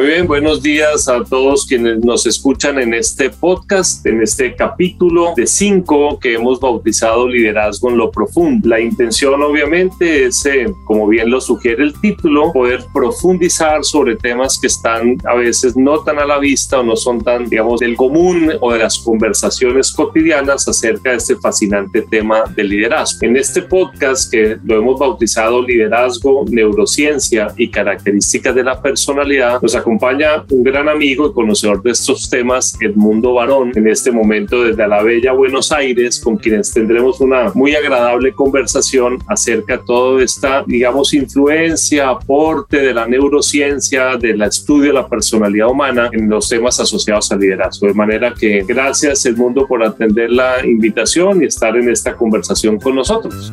Muy bien, buenos días a todos quienes nos escuchan en este podcast, en este capítulo de cinco que hemos bautizado Liderazgo en lo Profundo. La intención obviamente es, eh, como bien lo sugiere el título, poder profundizar sobre temas que están a veces no tan a la vista o no son tan, digamos, del común o de las conversaciones cotidianas acerca de este fascinante tema del liderazgo. En este podcast que lo hemos bautizado Liderazgo, Neurociencia y Características de la Personalidad, nos acompaña un gran amigo y conocedor de estos temas, Edmundo Barón, en este momento desde la bella Buenos Aires, con quienes tendremos una muy agradable conversación acerca de toda esta, digamos, influencia, aporte de la neurociencia, del estudio de la personalidad humana en los temas asociados al liderazgo. De manera que gracias Edmundo por atender la invitación y estar en esta conversación con nosotros.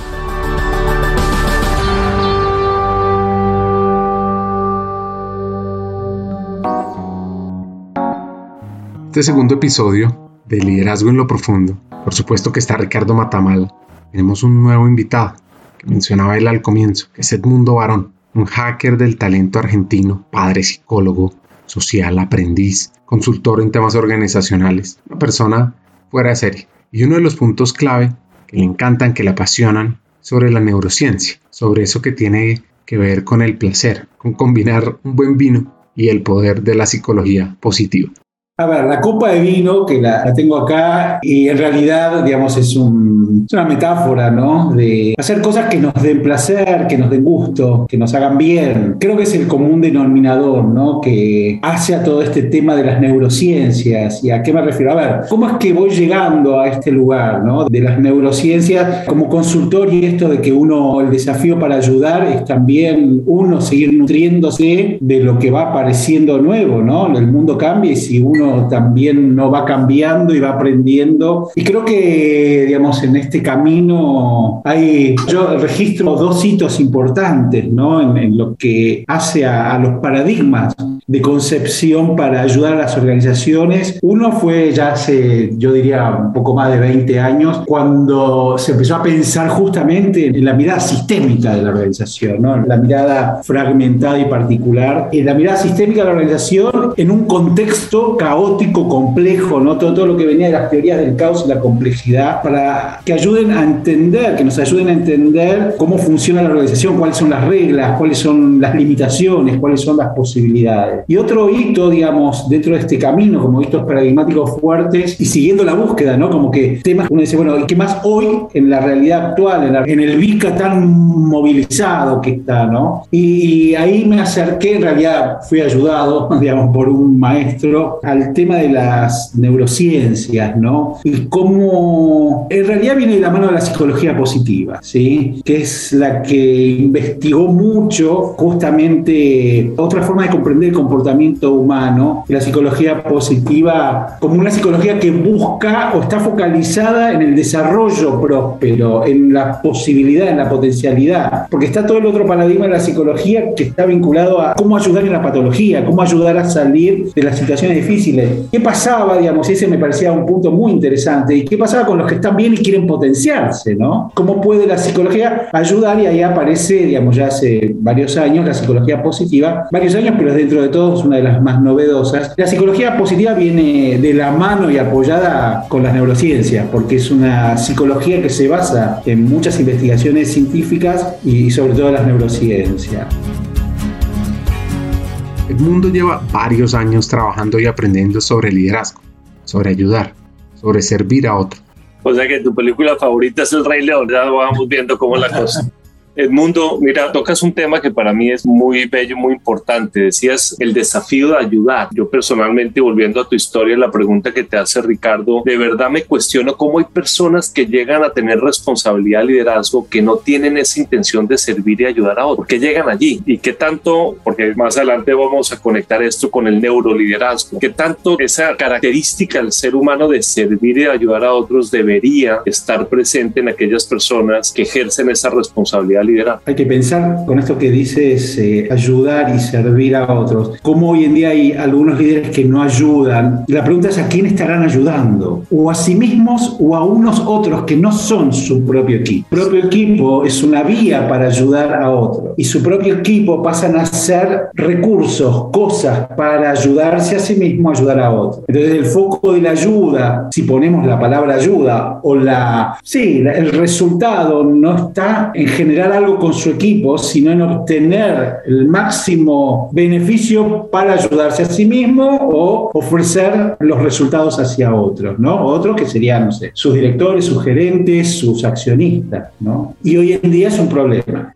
Este segundo episodio de Liderazgo en lo Profundo, por supuesto que está Ricardo Matamal, tenemos un nuevo invitado que mencionaba él al comienzo, que es Edmundo Barón, un hacker del talento argentino, padre psicólogo, social, aprendiz, consultor en temas organizacionales, una persona fuera de serie. Y uno de los puntos clave que le encantan, que le apasionan, sobre la neurociencia, sobre eso que tiene que ver con el placer, con combinar un buen vino y el poder de la psicología positiva. A ver, la copa de vino, que la, tengo acá, y en realidad, digamos, es, una metáfora, ¿no? De hacer cosas que nos den placer, que nos den gusto, que nos hagan bien. Creo que es el común denominador, ¿no? Que hace a todo este tema de las neurociencias. ¿Y a qué me refiero? A ver, ¿cómo es que voy llegando a este lugar, ¿no? De las neurociencias como consultor y esto de que uno, el desafío para ayudar es también uno seguir nutriéndose de lo que va apareciendo nuevo, ¿no? El mundo cambia y si uno también no va cambiando y va aprendiendo. Y creo que, digamos, en este camino hay, yo registro dos hitos importantes, ¿no? En, lo que hace a, los paradigmas de concepción para ayudar a las organizaciones. Uno fue ya hace, yo diría, un poco más de 20 años, cuando se empezó a pensar justamente en la mirada sistémica de la organización, ¿no? la mirada fragmentada y particular, en la mirada sistémica de la organización en un contexto caótico caótico, complejo, ¿no? Todo, todo lo que venía de las teorías del caos y la complejidad, para que ayuden a entender, que nos ayuden a entender cómo funciona la organización, cuáles son las reglas, cuáles son las limitaciones, cuáles son las posibilidades. Y otro hito, digamos, dentro de este camino, como hitos paradigmáticos fuertes y siguiendo la búsqueda, ¿no? Como que temas, uno dice, bueno, ¿y qué más hoy en la realidad actual, en, en el VICA tan movilizado que está, ¿no? Y, y ahí me acerqué, en realidad fui ayudado, digamos, por un maestro al tema de las neurociencias, ¿no? Y cómo en realidad viene de la mano de la psicología positiva, ¿sí? Que es la que investigó mucho justamente otra forma de comprender el comportamiento humano, la psicología positiva como una psicología que busca o está focalizada en el desarrollo próspero, en la posibilidad, en la potencialidad, porque está todo el otro paradigma de la psicología que está vinculado a cómo ayudar en la patología, cómo ayudar a salir de las situaciones difíciles ¿Qué pasaba, digamos? Ese me parecía un punto muy interesante. ¿Y qué pasaba con los que están bien y quieren potenciarse, ¿no? ¿Cómo puede la psicología ayudar? Y ahí aparece, digamos, ya hace varios años, la psicología positiva. Varios años, pero dentro de todo es una de las más novedosas. La psicología positiva viene de la mano y apoyada con las neurociencias, porque es una psicología que se basa en muchas investigaciones científicas y sobre todo las neurociencias. El mundo lleva varios años trabajando y aprendiendo sobre liderazgo, sobre ayudar, sobre servir a otro. O sea que tu película favorita es El Rey León, ya vamos viendo cómo es la cosa. Edmundo, mira, tocas un tema que para mí es muy bello, muy importante. Decías el desafío de ayudar. Yo personalmente, volviendo a tu historia, la pregunta que te hace Ricardo, de verdad me cuestiono cómo hay personas que llegan a tener responsabilidad, liderazgo, que no tienen esa intención de servir y ayudar a otros. ¿Por qué llegan allí? ¿Y qué tanto, porque más adelante vamos a conectar esto con el neuroliderazgo, qué tanto esa característica del ser humano de servir y ayudar a otros debería estar presente en aquellas personas que ejercen esa responsabilidad liderar. Hay que pensar con esto que dices, eh, ayudar y servir a otros. Como hoy en día hay algunos líderes que no ayudan. La pregunta es a quién estarán ayudando. O a sí mismos o a unos otros que no son su propio equipo. Su propio equipo es una vía para ayudar a otros. Y su propio equipo pasan a ser recursos, cosas para ayudarse a sí mismo, ayudar a otros. Entonces el foco de la ayuda, si ponemos la palabra ayuda o la, sí, el resultado no está en general algo con su equipo, sino en obtener el máximo beneficio para ayudarse a sí mismo o ofrecer los resultados hacia otros, ¿no? Otros que serían, no sé, sus directores, sus gerentes, sus accionistas, ¿no? Y hoy en día es un problema.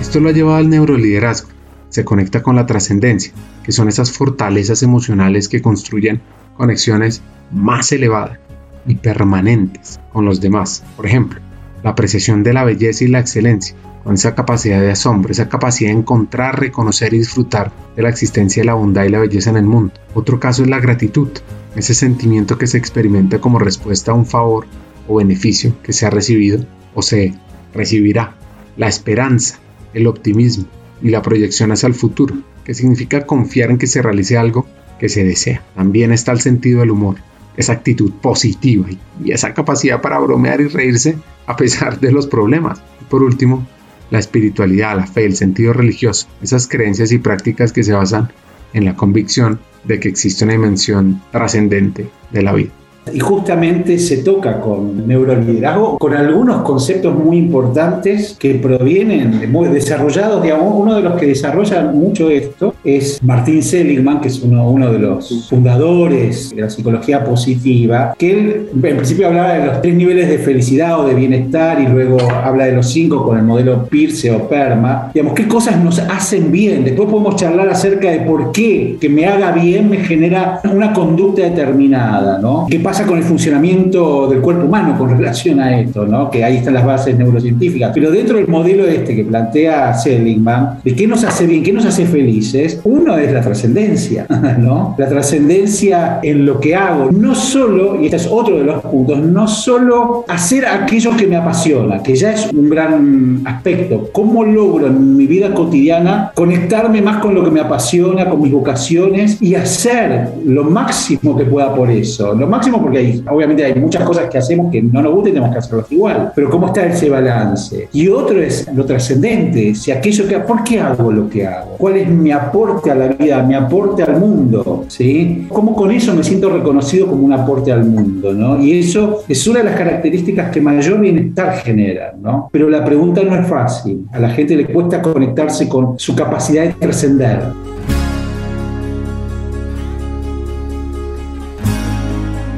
Esto lo ha llevado al neuroliderazgo. Se conecta con la trascendencia, que son esas fortalezas emocionales que construyen conexiones más elevadas y permanentes con los demás. Por ejemplo, la apreciación de la belleza y la excelencia, con esa capacidad de asombro, esa capacidad de encontrar, reconocer y disfrutar de la existencia de la bondad y la belleza en el mundo. Otro caso es la gratitud, ese sentimiento que se experimenta como respuesta a un favor o beneficio que se ha recibido o se recibirá. La esperanza, el optimismo y la proyección hacia el futuro, que significa confiar en que se realice algo que se desea. También está el sentido del humor, esa actitud positiva y esa capacidad para bromear y reírse a pesar de los problemas. Y por último, la espiritualidad, la fe, el sentido religioso, esas creencias y prácticas que se basan en la convicción de que existe una dimensión trascendente de la vida. Y justamente se toca con neuroliderazgo, con algunos conceptos muy importantes que provienen, muy desarrollados, digamos, uno de los que desarrolla mucho esto es Martín Seligman, que es uno, uno de los fundadores de la psicología positiva, que él en principio hablaba de los tres niveles de felicidad o de bienestar y luego habla de los cinco con el modelo Peirce o PERMA. Digamos, qué cosas nos hacen bien. Después podemos charlar acerca de por qué que me haga bien me genera una conducta determinada, ¿no? ¿Qué pasa con el funcionamiento del cuerpo humano con relación a esto, ¿no? que ahí están las bases neurocientíficas. Pero dentro del modelo este que plantea Seligman, de qué nos hace bien, qué nos hace felices, uno es la trascendencia, ¿no? la trascendencia en lo que hago, no solo, y este es otro de los puntos, no solo hacer aquello que me apasiona, que ya es un gran aspecto, cómo logro en mi vida cotidiana conectarme más con lo que me apasiona, con mis vocaciones y hacer lo máximo que pueda por eso, lo máximo porque obviamente hay muchas cosas que hacemos que no nos gustan y tenemos que hacerlas igual. Pero ¿cómo está ese balance? Y otro es lo trascendente, si aquello que, ¿por qué hago lo que hago? ¿Cuál es mi aporte a la vida, mi aporte al mundo? ¿Sí? ¿Cómo con eso me siento reconocido como un aporte al mundo? ¿no? Y eso es una de las características que mayor bienestar genera. ¿no? Pero la pregunta no es fácil. A la gente le cuesta conectarse con su capacidad de trascender.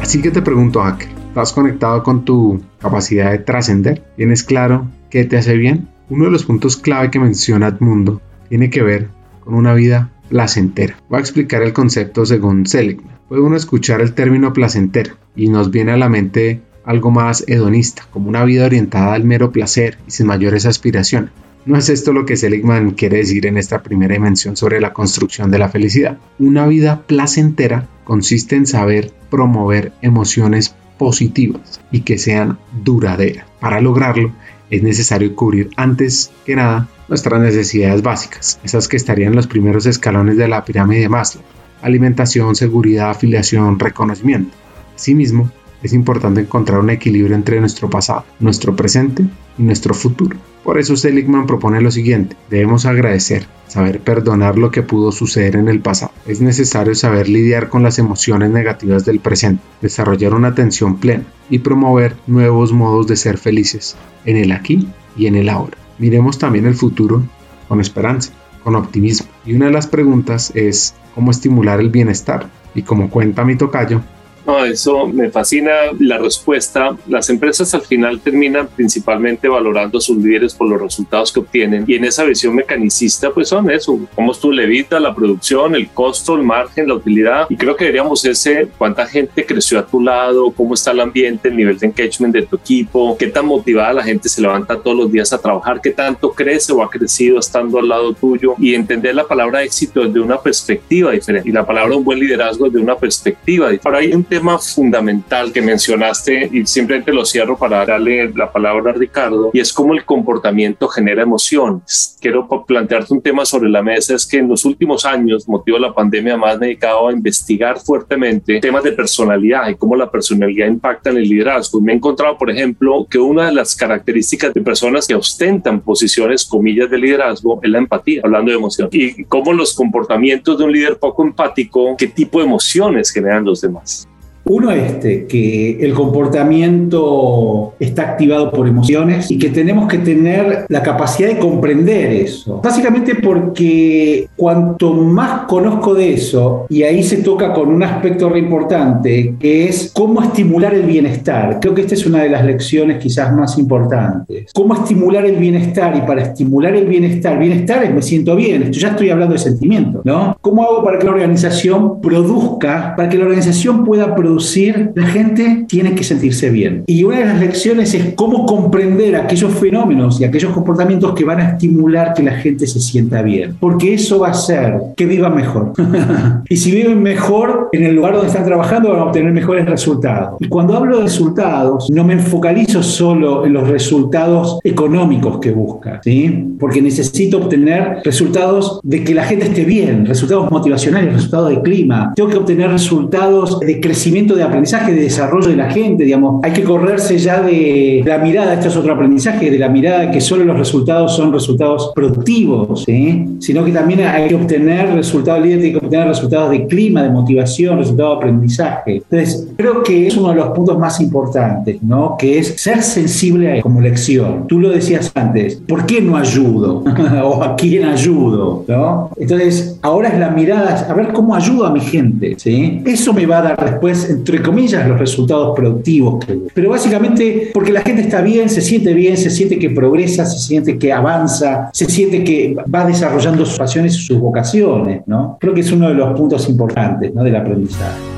Así que te pregunto, Hacker, ¿estás conectado con tu capacidad de trascender? ¿Tienes claro qué te hace bien? Uno de los puntos clave que menciona Edmundo tiene que ver con una vida placentera. Voy a explicar el concepto según Seligman. Puede uno escuchar el término placentero y nos viene a la mente algo más hedonista, como una vida orientada al mero placer y sin mayores aspiraciones. No es esto lo que Seligman quiere decir en esta primera dimensión sobre la construcción de la felicidad. Una vida placentera consiste en saber promover emociones positivas y que sean duraderas. Para lograrlo es necesario cubrir antes que nada nuestras necesidades básicas, esas que estarían en los primeros escalones de la pirámide de Maslow. Alimentación, seguridad, afiliación, reconocimiento. Asimismo, es importante encontrar un equilibrio entre nuestro pasado, nuestro presente y nuestro futuro. Por eso Seligman propone lo siguiente, debemos agradecer, saber perdonar lo que pudo suceder en el pasado. Es necesario saber lidiar con las emociones negativas del presente, desarrollar una atención plena y promover nuevos modos de ser felices en el aquí y en el ahora. Miremos también el futuro con esperanza, con optimismo. Y una de las preguntas es cómo estimular el bienestar. Y como cuenta mi tocayo, No, eso me fascina la respuesta. Las empresas al final terminan principalmente valorando a sus líderes por los resultados que obtienen y en esa visión mecanicista pues son eso, cómo tú levita la producción, el costo, el margen, la utilidad y creo que deberíamos ese cuánta gente creció a tu lado, cómo está el ambiente, el nivel de engagement de tu equipo, qué tan motivada la gente se levanta todos los días a trabajar, qué tanto crece o ha crecido estando al lado tuyo y entender la palabra éxito desde una perspectiva diferente y la palabra un buen liderazgo desde una perspectiva diferente. Ahora hay un tema fundamental que mencionaste y simplemente lo cierro para darle la palabra a Ricardo y es cómo el comportamiento genera emociones. Quiero plantearte un tema sobre la mesa, es que en los últimos años, motivo de la pandemia, más me he dedicado a investigar fuertemente temas de personalidad y cómo la personalidad impacta en el liderazgo. Me he encontrado, por ejemplo, que una de las características de personas que ostentan posiciones, comillas, de liderazgo es la empatía, hablando de emoción, y cómo los comportamientos de un líder poco empático, qué tipo de emociones generan los demás. Uno este, que el comportamiento está activado por emociones y que tenemos que tener la capacidad de comprender eso. Básicamente porque cuanto más conozco de eso, y ahí se toca con un aspecto re importante, que es cómo estimular el bienestar. Creo que esta es una de las lecciones quizás más importantes. Cómo estimular el bienestar y para estimular el bienestar, bienestar es me siento bien, ya estoy hablando de sentimiento, ¿no? ¿Cómo hago para que la organización produzca, para que la organización pueda producir la gente tiene que sentirse bien. Y una de las lecciones es cómo comprender aquellos fenómenos y aquellos comportamientos que van a estimular que la gente se sienta bien. Porque eso va a hacer que vivan mejor. y si viven mejor en el lugar donde están trabajando, van a obtener mejores resultados. Y cuando hablo de resultados, no me focalizo solo en los resultados económicos que busca, ¿sí? Porque necesito obtener resultados de que la gente esté bien, resultados motivacionales, resultados de clima. Tengo que obtener resultados de crecimiento de aprendizaje, de desarrollo de la gente, digamos. Hay que correrse ya de la mirada, esto es otro aprendizaje, de la mirada que solo los resultados son resultados productivos, sino que también hay que obtener resultados, líderes hay que obtener resultados de clima, de motivación, resultados de aprendizaje. Entonces, creo que es uno de los puntos más importantes, ¿no? Que es ser sensible como lección. Tú lo decías antes, ¿por qué no ayudo? ¿O a quién ayudo? ¿no? Entonces, ahora es la mirada, a ver cómo ayudo a mi gente, ¿sí? Eso me va a dar después entre comillas, los resultados productivos. Pero básicamente porque la gente está bien, se siente bien, se siente que progresa, se siente que avanza, se siente que va desarrollando sus pasiones y sus vocaciones. ¿no? Creo que es uno de los puntos importantes ¿no? del aprendizaje.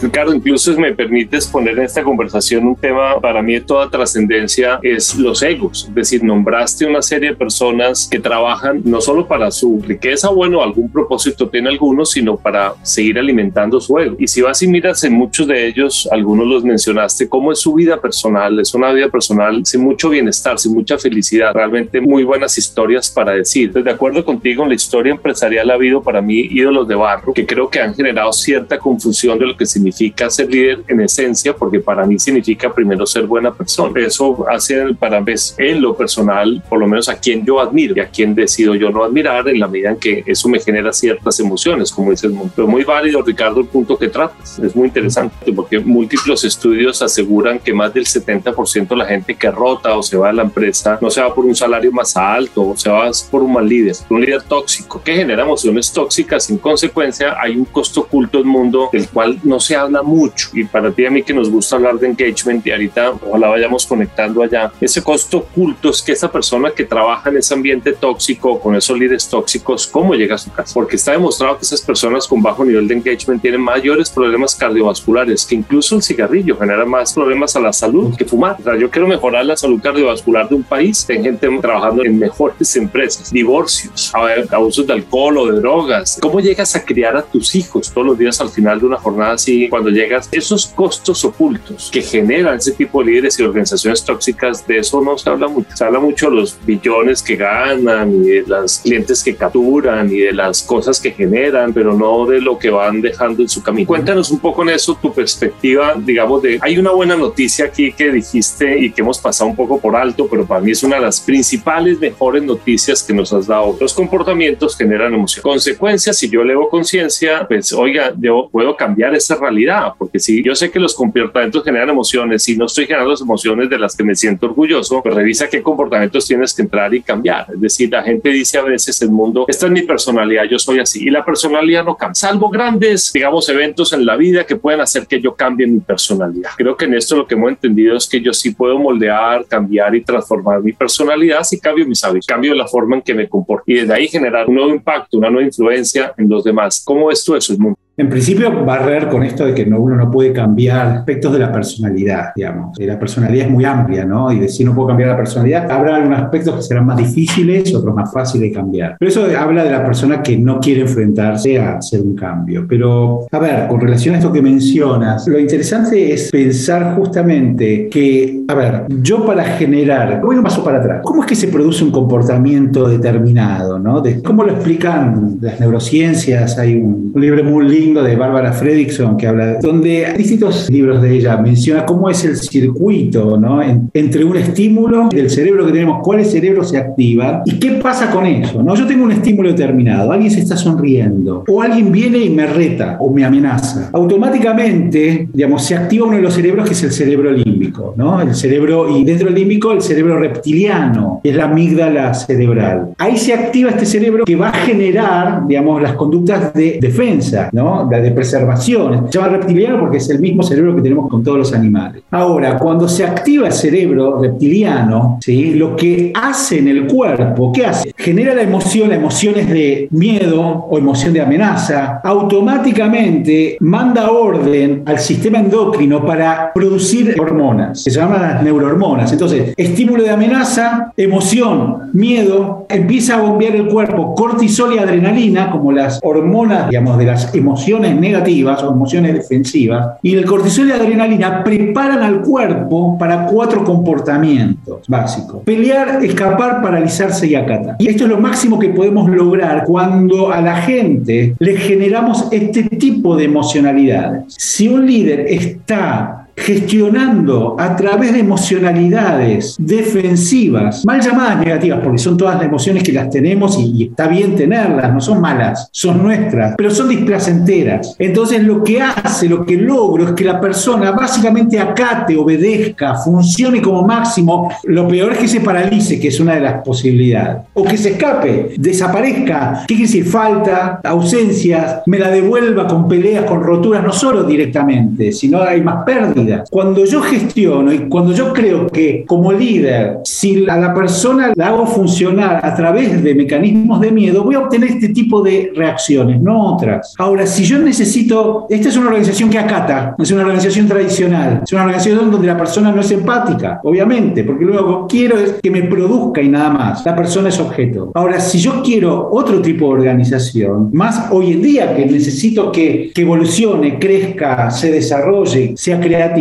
Ricardo, incluso me permites poner en esta conversación un tema para mí de toda trascendencia, es los egos. Es decir, nombraste una serie de personas que trabajan no solo para su riqueza, bueno, algún propósito tiene algunos, sino para seguir alimentando su ego. Y si vas y miras en muchos de ellos, algunos los mencionaste, cómo es su vida personal, es una vida personal sin mucho bienestar, sin mucha felicidad, realmente muy buenas historias para decir. de acuerdo contigo, en la historia empresarial ha habido para mí ídolos de barro que creo que han generado cierta confusión de lo que significa significa ser líder en esencia, porque para mí significa primero ser buena persona. Eso hace para mí en lo personal, por lo menos a quien yo admiro y a quien decido yo no admirar en la medida en que eso me genera ciertas emociones, como dices, pero muy válido, Ricardo, el punto que tratas. Es muy interesante porque múltiples estudios aseguran que más del 70% de la gente que rota o se va de la empresa no se va por un salario más alto o se va por un mal líder, un líder tóxico que genera emociones tóxicas. En consecuencia, hay un costo oculto el mundo del cual no se habla mucho y para ti a mí que nos gusta hablar de engagement y ahorita ojalá vayamos conectando allá, ese costo oculto es que esa persona que trabaja en ese ambiente tóxico con esos líderes tóxicos, ¿cómo llega a su casa? Porque está demostrado que esas personas con bajo nivel de engagement tienen mayores problemas cardiovasculares, que incluso el cigarrillo genera más problemas a la salud que fumar. O sea, yo quiero mejorar la salud cardiovascular de un país, hay gente trabajando en mejores empresas, divorcios, abusos de alcohol o de drogas. ¿Cómo llegas a criar a tus hijos todos los días al final de una jornada así cuando llegas, esos costos ocultos que generan ese tipo de líderes y organizaciones tóxicas, de eso no se habla mucho. Se habla mucho de los billones que ganan y de los clientes que capturan y de las cosas que generan, pero no de lo que van dejando en su camino. Cuéntanos un poco en eso tu perspectiva, digamos, de hay una buena noticia aquí que dijiste y que hemos pasado un poco por alto, pero para mí es una de las principales, mejores noticias que nos has dado. Los comportamientos generan emoción. Consecuencias, si yo elevo conciencia, pues oiga, yo puedo cambiar esa realidad personalidad, porque si yo sé que los comportamientos generan emociones y no estoy generando las emociones de las que me siento orgulloso, pues revisa qué comportamientos tienes que entrar y cambiar. Es decir, la gente dice a veces el mundo, esta es mi personalidad, yo soy así, y la personalidad no cambia, salvo grandes, digamos, eventos en la vida que pueden hacer que yo cambie mi personalidad. Creo que en esto lo que hemos entendido es que yo sí puedo moldear, cambiar y transformar mi personalidad si cambio mis hábitos, cambio la forma en que me comporto y desde ahí generar un nuevo impacto, una nueva influencia en los demás. ¿Cómo es tú eso, el mundo? En principio, barrer con esto de que no, uno no puede cambiar aspectos de la personalidad, digamos. La personalidad es muy amplia, ¿no? Y decir no puedo cambiar la personalidad, habrá algunos aspectos que serán más difíciles, otros más fáciles de cambiar. Pero eso habla de la persona que no quiere enfrentarse a hacer un cambio. Pero, a ver, con relación a esto que mencionas, lo interesante es pensar justamente que, a ver, yo para generar, voy un paso para atrás, ¿cómo es que se produce un comportamiento determinado, ¿no? ¿Cómo lo explican las neurociencias? Hay un, un libro muy lindo de Bárbara Fredrickson que habla, donde distintos libros de ella, menciona cómo es el circuito ¿no? entre un estímulo del cerebro que tenemos, cuáles cerebros se activan y qué pasa con eso. ¿no? Yo tengo un estímulo determinado, alguien se está sonriendo o alguien viene y me reta o me amenaza. Automáticamente, digamos, se activa uno de los cerebros que es el cerebro límbico, ¿no? El cerebro, y dentro del límbico, el cerebro reptiliano, que es la amígdala cerebral. Ahí se activa este cerebro que va a generar, digamos, las conductas de defensa, ¿no? De preservación. Se llama reptiliano porque es el mismo cerebro que tenemos con todos los animales. Ahora, cuando se activa el cerebro reptiliano, lo que hace en el cuerpo, ¿qué hace? Genera la emoción, las emociones de miedo o emoción de amenaza, automáticamente manda orden al sistema endocrino para producir hormonas, se llaman neurohormonas. Entonces, estímulo de amenaza, emoción, miedo, empieza a bombear el cuerpo cortisol y adrenalina, como las hormonas, digamos, de las emociones emociones negativas o emociones defensivas y el cortisol y la adrenalina preparan al cuerpo para cuatro comportamientos básicos. Pelear, escapar, paralizarse y acatar. Y esto es lo máximo que podemos lograr cuando a la gente le generamos este tipo de emocionalidades. Si un líder está gestionando a través de emocionalidades defensivas, mal llamadas negativas, porque son todas las emociones que las tenemos y, está bien tenerlas, no son malas, son nuestras, pero son displacenteras. Entonces lo que hace, lo que logro es que la persona básicamente acate, obedezca, funcione como máximo. Lo peor es que se paralice, que es una de las posibilidades. O que se escape, desaparezca. ¿Qué quiere decir? Falta, ausencias, me la devuelva con peleas, con roturas, no solo directamente, sino hay más pérdidas cuando yo gestiono y cuando yo creo que como líder, si a la persona la hago funcionar a través de mecanismos de miedo, voy a obtener este tipo de reacciones, no otras. Ahora, si yo necesito, esta es una organización que acata, es una organización tradicional, es una organización donde la persona no es empática, obviamente, porque luego quiero es que me produzca y nada más. La persona es objeto. Ahora, si yo quiero otro tipo de organización, más hoy en día que necesito que, que evolucione, crezca, se desarrolle, sea creativa,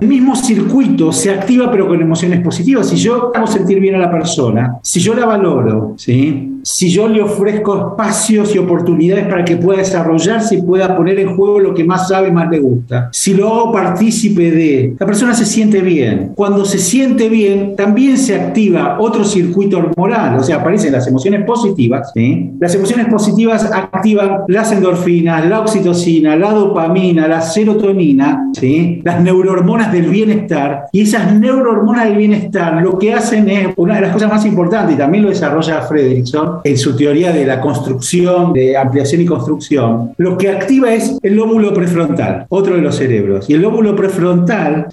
el mismo circuito se activa pero con emociones positivas. Si yo hago sentir bien a la persona, si yo la valoro, ¿sí? Si yo le ofrezco espacios y oportunidades para que pueda desarrollarse y pueda poner en juego lo que más sabe y más le gusta, si lo hago partícipe de, la persona se siente bien. Cuando se siente bien, también se activa otro circuito hormonal, o sea, aparecen las emociones positivas. Las emociones positivas activan las endorfinas, la oxitocina, la dopamina, la serotonina, ¿sí? las neurohormonas del bienestar. Y esas neurohormonas del bienestar lo que hacen es una de las cosas más importantes, y también lo desarrolla Frederickson, en su teoría de la construcción, de ampliación y construcción, lo que activa es el lóbulo prefrontal, otro de los cerebros. Y el lóbulo prefrontal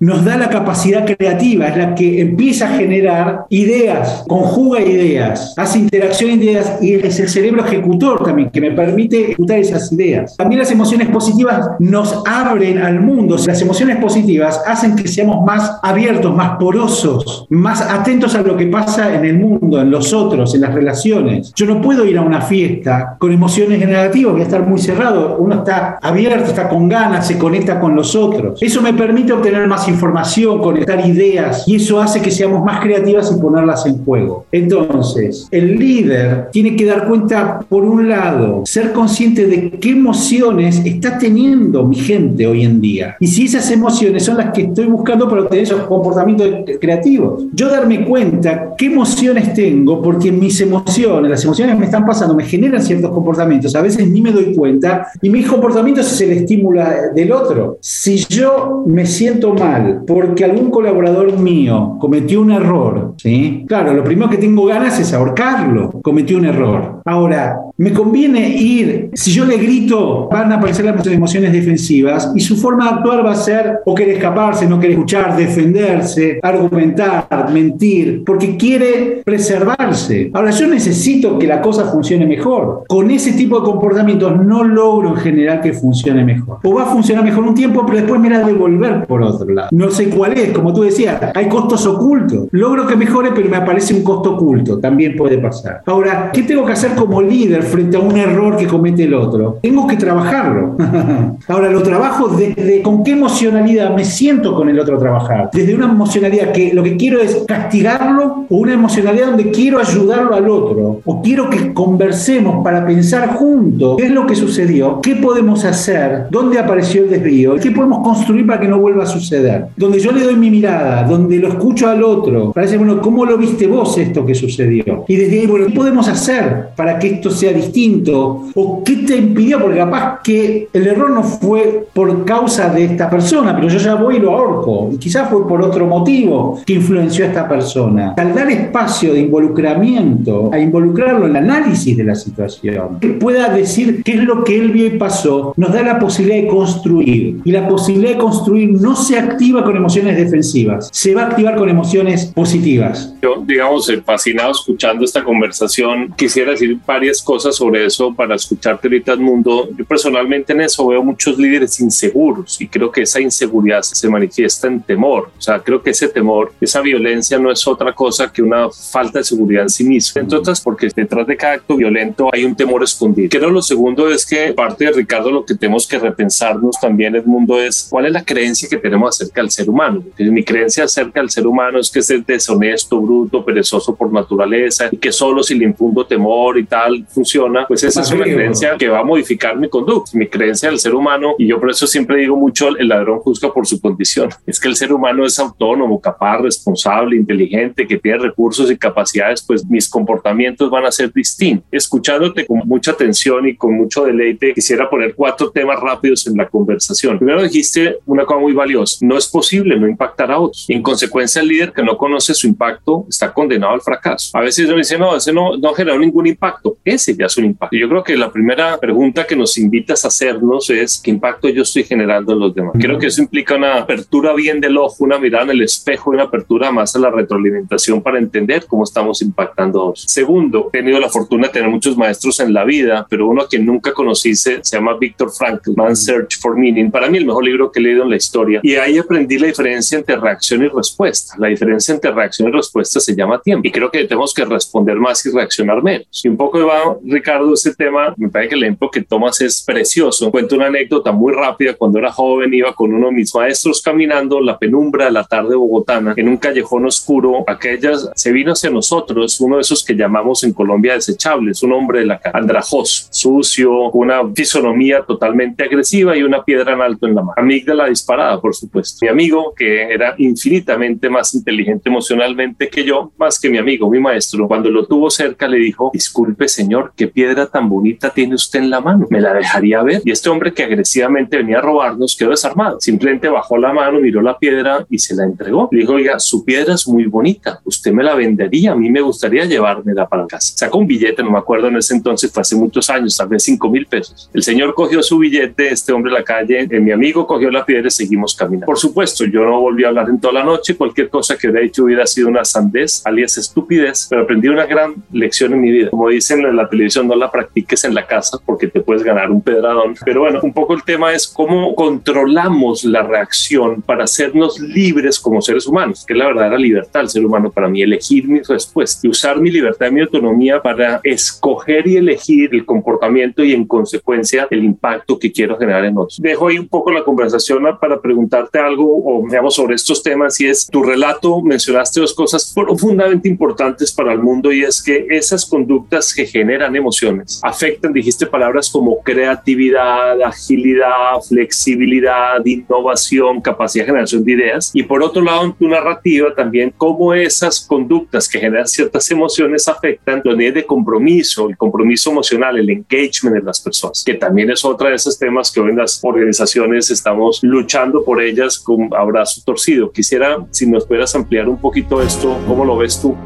nos da la capacidad creativa, es la que empieza a generar ideas, conjuga ideas, hace interacción de ideas y es el cerebro ejecutor también, que me permite ejecutar esas ideas. También las emociones positivas nos abren al mundo. Las emociones positivas hacen que seamos más abiertos, más porosos, más atentos a lo que pasa en el mundo, en los otros, en las relaciones yo no puedo ir a una fiesta con emociones negativas, voy a estar muy cerrado. Uno está abierto, está con ganas, se conecta con los otros. Eso me permite obtener más información, conectar ideas y eso hace que seamos más creativas y ponerlas en juego. Entonces, el líder tiene que dar cuenta, por un lado, ser consciente de qué emociones está teniendo mi gente hoy en día. Y si esas emociones son las que estoy buscando para obtener esos comportamientos creativos. Yo darme cuenta qué emociones tengo, porque mis emociones las emociones me están pasando, me generan ciertos comportamientos, a veces ni me doy cuenta, y mis comportamientos es el estímulo del otro. Si yo me siento mal porque algún colaborador mío cometió un error, ¿sí? Claro, lo primero que tengo ganas es ahorcarlo, cometió un error. Ahora, me conviene ir, si yo le grito, van a aparecer las emociones defensivas y su forma de actuar va a ser o querer escaparse, no querer escuchar, defenderse, argumentar, mentir, porque quiere preservarse. Ahora, yo necesito que la cosa funcione mejor. Con ese tipo de comportamientos no logro en general que funcione mejor. O va a funcionar mejor un tiempo, pero después me la devolver por otro lado. No sé cuál es, como tú decías, hay costos ocultos. Logro que mejore, pero me aparece un costo oculto. También puede pasar. Ahora, ¿qué tengo que hacer como líder frente a un error que comete el otro? Tengo que trabajarlo. Ahora, lo trabajo desde con qué emocionalidad me siento con el otro trabajar. Desde una emocionalidad que lo que quiero es castigarlo o una emocionalidad donde quiero ayudarlo al otro o quiero que conversemos para pensar juntos qué es lo que sucedió, qué podemos hacer, dónde apareció el desvío, qué podemos construir para que no vuelva a suceder. Donde yo le doy mi mirada, donde lo escucho al otro, para decir, bueno, ¿cómo lo viste vos esto que sucedió? Y desde ahí, bueno, ¿qué podemos hacer para que esto sea distinto? ¿O qué te impidió? Porque capaz que el error no fue por causa de esta persona, pero yo ya voy y lo ahorco. Y quizás fue por otro motivo que influenció a esta persona. Al dar espacio de involucramiento, a involucrarlo en el análisis de la situación, que pueda decir qué es lo que él vio y pasó, nos da la posibilidad de construir. Y la posibilidad de construir no se activa con emociones defensivas, se va a activar con emociones positivas. Yo, digamos, fascinado escuchando esta conversación, quisiera decir varias cosas sobre eso para escucharte ahorita, Mundo. Yo personalmente en eso veo muchos líderes inseguros y creo que esa inseguridad se manifiesta en temor. O sea, creo que ese temor, esa violencia no es otra cosa que una falta de seguridad en sí mismo. Entre otras, porque detrás de cada acto violento hay un temor escondido. Creo lo segundo es que parte de Ricardo lo que tenemos que repensarnos también, Edmundo, es cuál es la creencia que tenemos acerca del ser humano. Mi creencia acerca del ser humano es que es deshonesto, bruto, perezoso por naturaleza y que solo si le infundo temor y tal funciona, pues esa es una creencia que va a modificar mi conducta. Mi creencia del ser humano, y yo por eso siempre digo mucho, el ladrón juzga por su condición. Es que el ser humano es autónomo, capaz, responsable, inteligente, que tiene recursos y capacidades, pues mis comportamientos van a ser distintos. Escuchándote con mucha atención y con mucho deleite, quisiera poner cuatro temas rápidos en la conversación. Primero dijiste una cosa muy valiosa. No es posible no impactar a otros. En consecuencia, el líder que no conoce su impacto está condenado al fracaso. A veces uno dice, no, ese no, no generó ningún impacto. Ese es un impacto. Yo creo que la primera pregunta que nos invitas a hacernos es qué impacto yo estoy generando en los demás. Creo que eso implica una apertura bien del ojo, una mirada en el espejo y una apertura más a la retroalimentación para entender cómo estamos impactando a otros. Segundo, he tenido la fortuna de tener muchos maestros en la vida, pero uno que nunca conocí se, se llama Víctor Frankl, Man's Search for Meaning. Para mí el mejor libro que he leído en la historia. Y ahí aprendí la diferencia entre reacción y respuesta. La diferencia entre reacción y respuesta se llama tiempo. Y creo que tenemos que responder más y reaccionar menos. Y un poco va, Ricardo, este tema, me parece que el ejemplo que tomas es precioso. Cuento una anécdota muy rápida. Cuando era joven iba con uno de mis maestros caminando la penumbra de la tarde bogotana en un callejón oscuro. Aquella se vino hacia nosotros, uno de esos que llamamos en Colombia desechables, un hombre de la calle, andrajoso, sucio, una fisonomía totalmente agresiva y una piedra en alto en la mano. Amígdala disparada, por supuesto. Mi amigo, que era infinitamente más inteligente emocionalmente que yo, más que mi amigo, mi maestro, cuando lo tuvo cerca le dijo, disculpe señor, qué piedra tan bonita tiene usted en la mano, me la dejaría ver. Y este hombre que agresivamente venía a robarnos quedó desarmado. Simplemente bajó la mano, miró la piedra y se la entregó. Le dijo, oiga, su piedra es muy bonita, usted me la vendería, a mí me gustaría llevármela para casa. Sacó un billete, no me acuerdo en ese entonces, fue hace muchos años, tal vez cinco mil pesos. El señor cogió su billete, este hombre en la calle, eh, mi amigo cogió la piedra y seguimos caminando. Por supuesto, yo no volví a hablar en toda la noche, cualquier cosa que hubiera dicho hubiera sido una sandez, alias estupidez, pero aprendí una gran lección en mi vida. Como dicen en la televisión, no la practiques en la casa porque te puedes ganar un pedradón. Pero bueno, un poco el tema es cómo controlamos la reacción para hacernos libres como seres humanos, que es la verdadera libertad del ser humano para mí, elegir mi respuesta y usar mi libertad y mi autonomía para escoger y elegir el comportamiento y en consecuencia el impacto que quiero generar en otros. Dejo ahí un poco la conversación para preguntarte algo o digamos sobre estos temas y es tu relato, mencionaste dos cosas profundamente importantes para el mundo y es que esas conductas que generan emociones afectan, dijiste palabras como creatividad, agilidad, flexibilidad, innovación, capacidad de generación de ideas. Y por otro lado, en tu narrativa también cómo esas conductas que generan ciertas emociones afectan los niveles de compromiso, el compromiso emocional, el engagement de las personas, que también es otra de esos temas que hoy en las organizaciones estamos luchando por ellas con abrazo torcido. Quisiera, si nos pudieras ampliar un poquito esto, ¿cómo lo ves tú?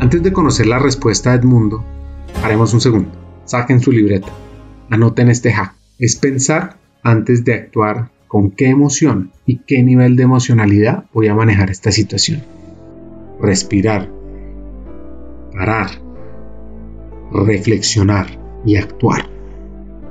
Antes de conocer la respuesta de Edmundo, haremos un segundo. Saquen su libreta. Anoten este hack. Es pensar antes de actuar con qué emoción y qué nivel de emocionalidad voy a manejar esta situación. Respirar. Parar. Reflexionar y actuar.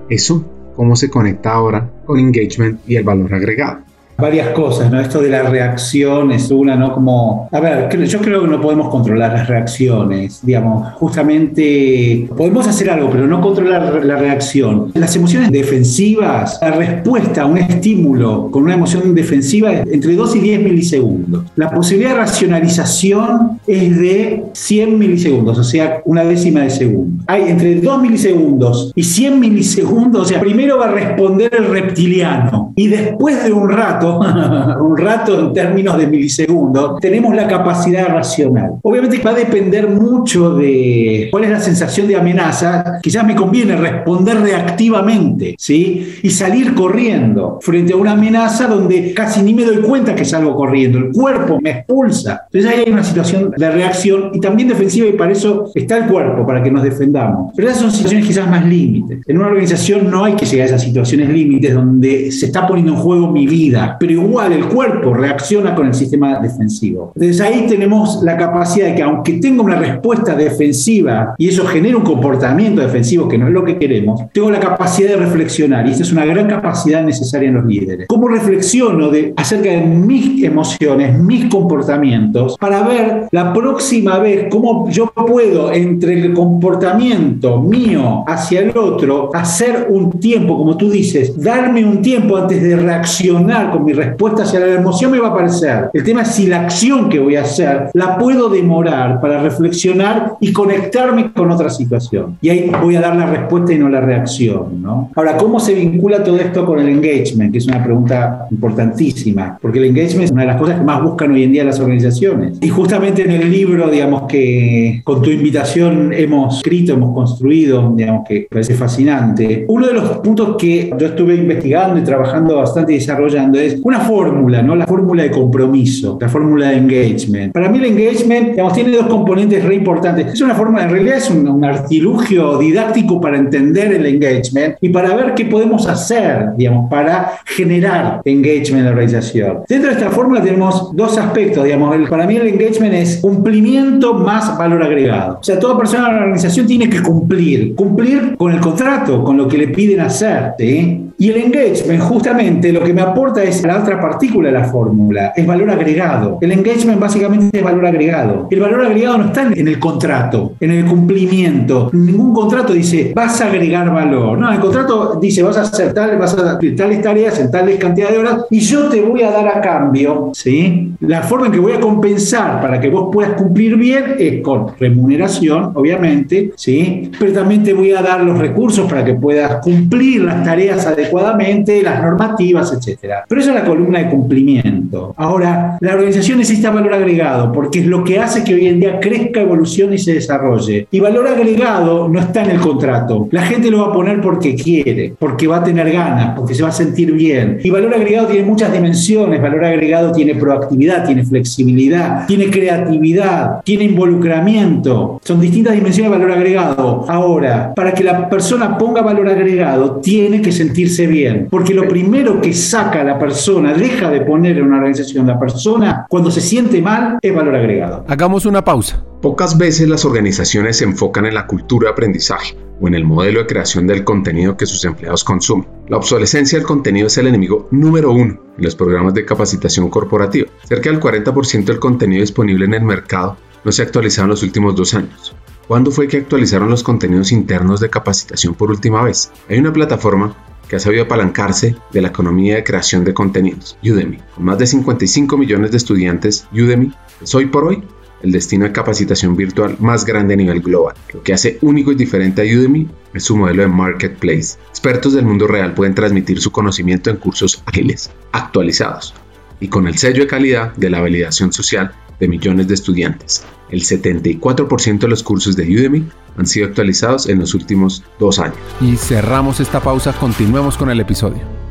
Eso, cómo se conecta ahora con engagement y el valor agregado varias cosas, ¿no? Esto de la reacción es una, ¿no? Como, a ver, yo creo que no podemos controlar las reacciones, digamos, justamente podemos hacer algo, pero no controlar la reacción. Las emociones defensivas, la respuesta a un estímulo con una emoción defensiva es entre 2 y 10 milisegundos. La posibilidad de racionalización es de 100 milisegundos, o sea, una décima de segundo. Hay entre 2 milisegundos y 100 milisegundos, o sea, primero va a responder el reptiliano y después de un rato un rato en términos de milisegundos, tenemos la capacidad racional. Obviamente va a depender mucho de cuál es la sensación de amenaza. Quizás me conviene responder reactivamente, ¿sí? Y salir corriendo frente a una amenaza donde casi ni me doy cuenta que salgo corriendo. El cuerpo me expulsa. Entonces ahí hay una situación de reacción y también defensiva y para eso está el cuerpo, para que nos defendamos. Pero esas son situaciones quizás más límites. En una organización no hay que llegar a esas situaciones límites donde se está poniendo en juego mi vida, pero igual el cuerpo reacciona con el sistema defensivo. Entonces ahí tenemos la capacidad de que aunque tenga una respuesta defensiva y eso genera un comportamiento defensivo que no es lo que queremos, tengo la capacidad de reflexionar y esa es una gran capacidad necesaria en los líderes. ¿Cómo reflexiono de, acerca de mis emociones, mis comportamientos, para ver la próxima vez cómo yo puedo entre el comportamiento mío hacia el otro hacer un tiempo, como tú dices, darme un tiempo antes de reaccionar con mi respuesta hacia la emoción me va a aparecer. El tema es si la acción que voy a hacer la puedo demorar para reflexionar y conectarme con otra situación. Y ahí voy a dar la respuesta y no la reacción. ¿no? Ahora, ¿cómo se vincula todo esto con el engagement? Que es una pregunta importantísima, porque el engagement es una de las cosas que más buscan hoy en día las organizaciones. Y justamente en el libro, digamos que con tu invitación hemos escrito, hemos construido, digamos que parece fascinante. Uno de los puntos que yo estuve investigando y trabajando bastante y desarrollando es una fórmula, ¿no? La fórmula de compromiso, la fórmula de engagement. Para mí el engagement, digamos, tiene dos componentes re importantes. Es una fórmula, en realidad es un, un, artilugio didáctico para entender el engagement y para ver qué podemos hacer, digamos, para generar engagement en la organización. Dentro de esta fórmula tenemos dos aspectos, digamos. El, para mí el engagement es cumplimiento más valor agregado. O sea, toda persona en la organización tiene que cumplir, cumplir con el contrato, con lo que le piden hacer, ¿sí? Y el engagement, justamente, lo que me aporta es la otra partícula de la fórmula, es valor agregado. El engagement básicamente es valor agregado. El valor agregado no está en el contrato, en el cumplimiento. Ningún contrato dice, vas a agregar valor. No, el contrato dice, vas a hacer tal, vas a hacer tales tareas en tales cantidad de horas y yo te voy a dar a cambio, ¿sí? La forma en que voy a compensar para que vos puedas cumplir bien es con remuneración, obviamente, ¿sí? Pero también te voy a dar los recursos para que puedas cumplir las tareas adecuadamente, las normativas, etcétera. Pero esa es la columna de cumplimiento. Ahora, la organización necesita valor agregado porque es lo que hace que hoy en día crezca, evolucione y se desarrolle. Y valor agregado no está en el contrato. La gente lo va a poner porque quiere, porque va a tener ganas, porque se va a sentir bien. Y valor agregado tiene muchas dimensiones. Valor agregado tiene proactividad, tiene flexibilidad, tiene creatividad, tiene involucramiento. Son distintas dimensiones de valor agregado. Ahora, para que la persona ponga valor agregado, tiene que sentirse bien. Porque lo primero que saca a la persona, deja de poner en una organización la persona cuando se siente mal, es valor agregado. Hagamos una pausa. Pocas veces las organizaciones se enfocan en la cultura de aprendizaje o en el modelo de creación del contenido que sus empleados consumen. La obsolescencia del contenido es el enemigo número uno en los programas de capacitación corporativa. Cerca del 40% del contenido disponible en el mercado no se ha actualizado en los últimos dos años. ¿Cuándo fue que actualizaron los contenidos internos de capacitación por última vez? Hay una plataforma que ha sabido apalancarse de la economía de creación de contenidos, Udemy. Con más de 55 millones de estudiantes, Udemy es hoy por hoy el destino de capacitación virtual más grande a nivel global. Lo que hace único y diferente a Udemy es su modelo de marketplace. Expertos del mundo real pueden transmitir su conocimiento en cursos ágiles, actualizados y con el sello de calidad de la validación social de millones de estudiantes. El 74% de los cursos de Udemy han sido actualizados en los últimos dos años. Y cerramos esta pausa, continuemos con el episodio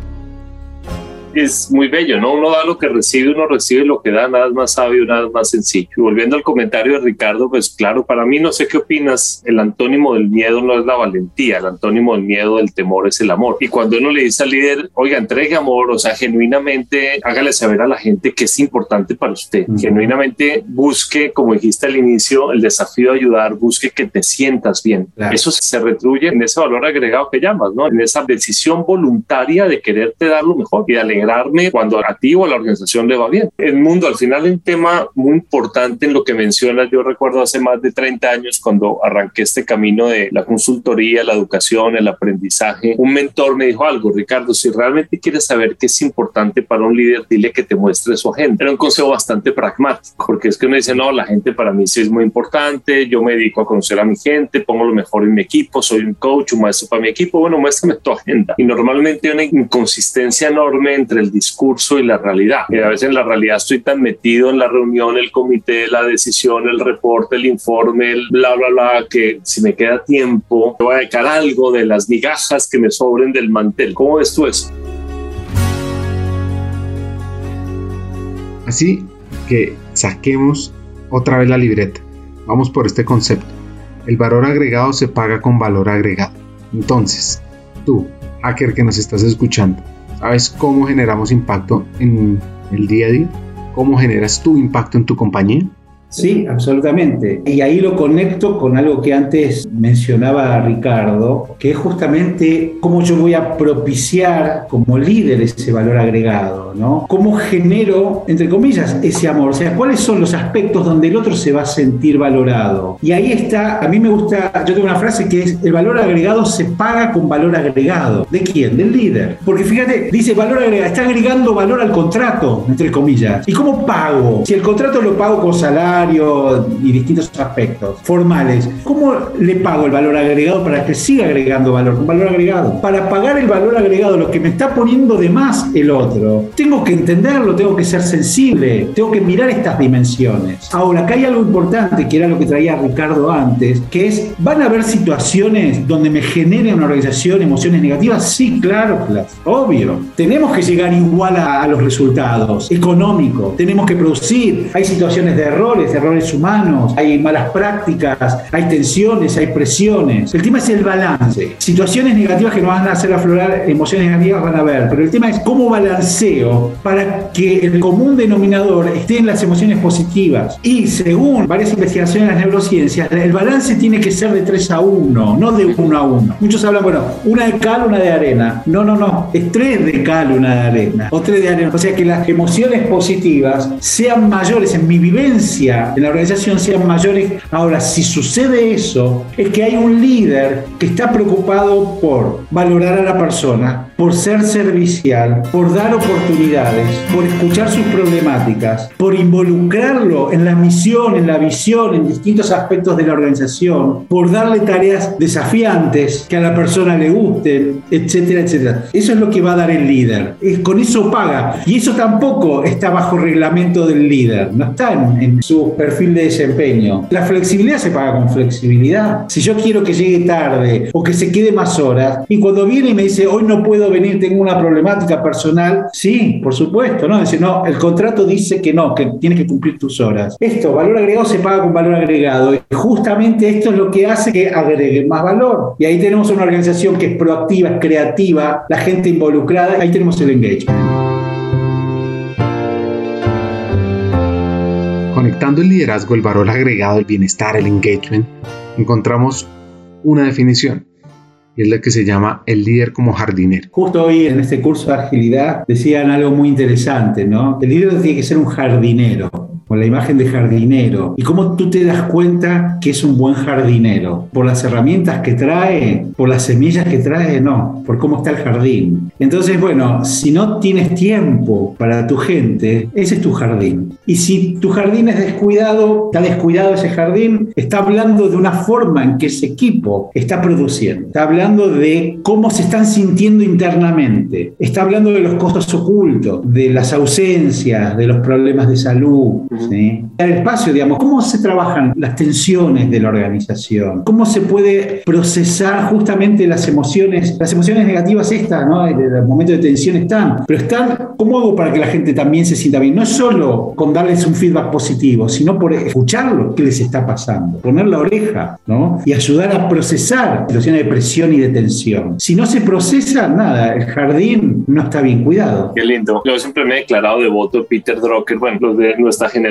es muy bello, ¿no? Uno da lo que recibe, uno recibe lo que da, nada es más sabio, nada es más sencillo. Y volviendo al comentario de Ricardo, pues claro, para mí no sé qué opinas, el antónimo del miedo no es la valentía, el antónimo del miedo, del temor es el amor. Y cuando uno le dice al líder, oiga, entregue amor, o sea, genuinamente hágale saber a la gente que es importante para usted, genuinamente busque, como dijiste al inicio, el desafío de ayudar, busque que te sientas bien. Eso se retribuye en ese valor agregado que llamas, ¿no? En esa decisión voluntaria de quererte dar lo mejor y de cuando a ti o a la organización le va bien. El mundo, al final, es un tema muy importante en lo que mencionas. Yo recuerdo hace más de 30 años cuando arranqué este camino de la consultoría, la educación, el aprendizaje. Un mentor me dijo algo, Ricardo, si realmente quieres saber qué es importante para un líder, dile que te muestre su agenda. Era un consejo bastante pragmático, porque es que uno dice, no, la gente para mí sí es muy importante, yo me dedico a conocer a mi gente, pongo lo mejor en mi equipo, soy un coach, un maestro para mi equipo, bueno, muéstrame tu agenda. Y normalmente hay una inconsistencia enorme entre el discurso y la realidad. Y a veces en la realidad estoy tan metido en la reunión, el comité, la decisión, el reporte, el informe, el bla, bla, bla, que si me queda tiempo, voy a dejar algo de las migajas que me sobren del mantel. ¿Cómo ves tú eso? Así que saquemos otra vez la libreta. Vamos por este concepto. El valor agregado se paga con valor agregado. Entonces, tú, hacker que nos estás escuchando, ¿Sabes cómo generamos impacto en el día a día? ¿Cómo generas tu impacto en tu compañía? Sí, absolutamente. Y ahí lo conecto con algo que antes mencionaba Ricardo, que es justamente cómo yo voy a propiciar como líder ese valor agregado, ¿no? Cómo genero, entre comillas, ese amor. O sea, cuáles son los aspectos donde el otro se va a sentir valorado. Y ahí está, a mí me gusta, yo tengo una frase que es, el valor agregado se paga con valor agregado. ¿De quién? Del líder. Porque fíjate, dice valor agregado, está agregando valor al contrato, entre comillas. ¿Y cómo pago? Si el contrato lo pago con salario, y distintos aspectos formales. ¿Cómo le pago el valor agregado para que siga agregando valor? Un valor agregado. Para pagar el valor agregado, lo que me está poniendo de más el otro, tengo que entenderlo, tengo que ser sensible, tengo que mirar estas dimensiones. Ahora, acá hay algo importante, que era lo que traía Ricardo antes, que es, ¿van a haber situaciones donde me genere una organización emociones negativas? Sí, claro, claro, obvio. Tenemos que llegar igual a, a los resultados económicos, tenemos que producir, hay situaciones de errores, errores humanos, hay malas prácticas, hay tensiones, hay presiones. El tema es el balance. Situaciones negativas que nos van a hacer aflorar emociones negativas van a haber, pero el tema es cómo balanceo para que el común denominador esté en las emociones positivas. Y según varias investigaciones de las neurociencias, el balance tiene que ser de 3 a 1, no de 1 a 1. Muchos hablan, bueno, una de cal, una de arena. No, no, no, es 3 de cal, una de arena. O 3 de arena. O sea, que las emociones positivas sean mayores en mi vivencia en la organización sean mayores. Ahora, si sucede eso, es que hay un líder que está preocupado por valorar a la persona, por ser servicial, por dar oportunidades, por escuchar sus problemáticas, por involucrarlo en la misión, en la visión, en distintos aspectos de la organización, por darle tareas desafiantes que a la persona le gusten, etcétera, etcétera. Eso es lo que va a dar el líder. Con eso paga. Y eso tampoco está bajo reglamento del líder, no está en, en su perfil de desempeño. La flexibilidad se paga con flexibilidad. Si yo quiero que llegue tarde o que se quede más horas, y cuando viene y me dice, hoy no puedo venir, tengo una problemática personal, sí, por supuesto, ¿no? Dice, no, el contrato dice que no, que tienes que cumplir tus horas. Esto, valor agregado se paga con valor agregado. Y justamente esto es lo que hace que agregue más valor. Y ahí tenemos una organización que es proactiva, es creativa, la gente involucrada, ahí tenemos el engagement. Conectando el liderazgo, el valor agregado, el bienestar, el engagement, encontramos una definición, y es la que se llama el líder como jardinero. Justo hoy en este curso de agilidad decían algo muy interesante, ¿no? El líder tiene que ser un jardinero. Con la imagen de jardinero. ¿Y cómo tú te das cuenta que es un buen jardinero? ¿Por las herramientas que trae? ¿Por las semillas que trae? No, por cómo está el jardín. Entonces, bueno, si no tienes tiempo para tu gente, ese es tu jardín. Y si tu jardín es descuidado, está descuidado ese jardín, está hablando de una forma en que ese equipo está produciendo. Está hablando de cómo se están sintiendo internamente. Está hablando de los costos ocultos, de las ausencias, de los problemas de salud. El espacio, digamos, cómo se trabajan las tensiones de la organización, cómo se puede procesar justamente las emociones, las emociones negativas estas, ¿no? El momento de tensión están, pero están, ¿cómo hago para que la gente también se sienta bien? No es solo con darles un feedback positivo, sino por escucharlo, qué les está pasando, poner la oreja, ¿no? Y ayudar a procesar situaciones de presión y de tensión. Si no se procesa, nada, el jardín no está bien cuidado. Qué lindo. Yo siempre me he declarado devoto de Peter Drucker. Bueno, los de nuestra generación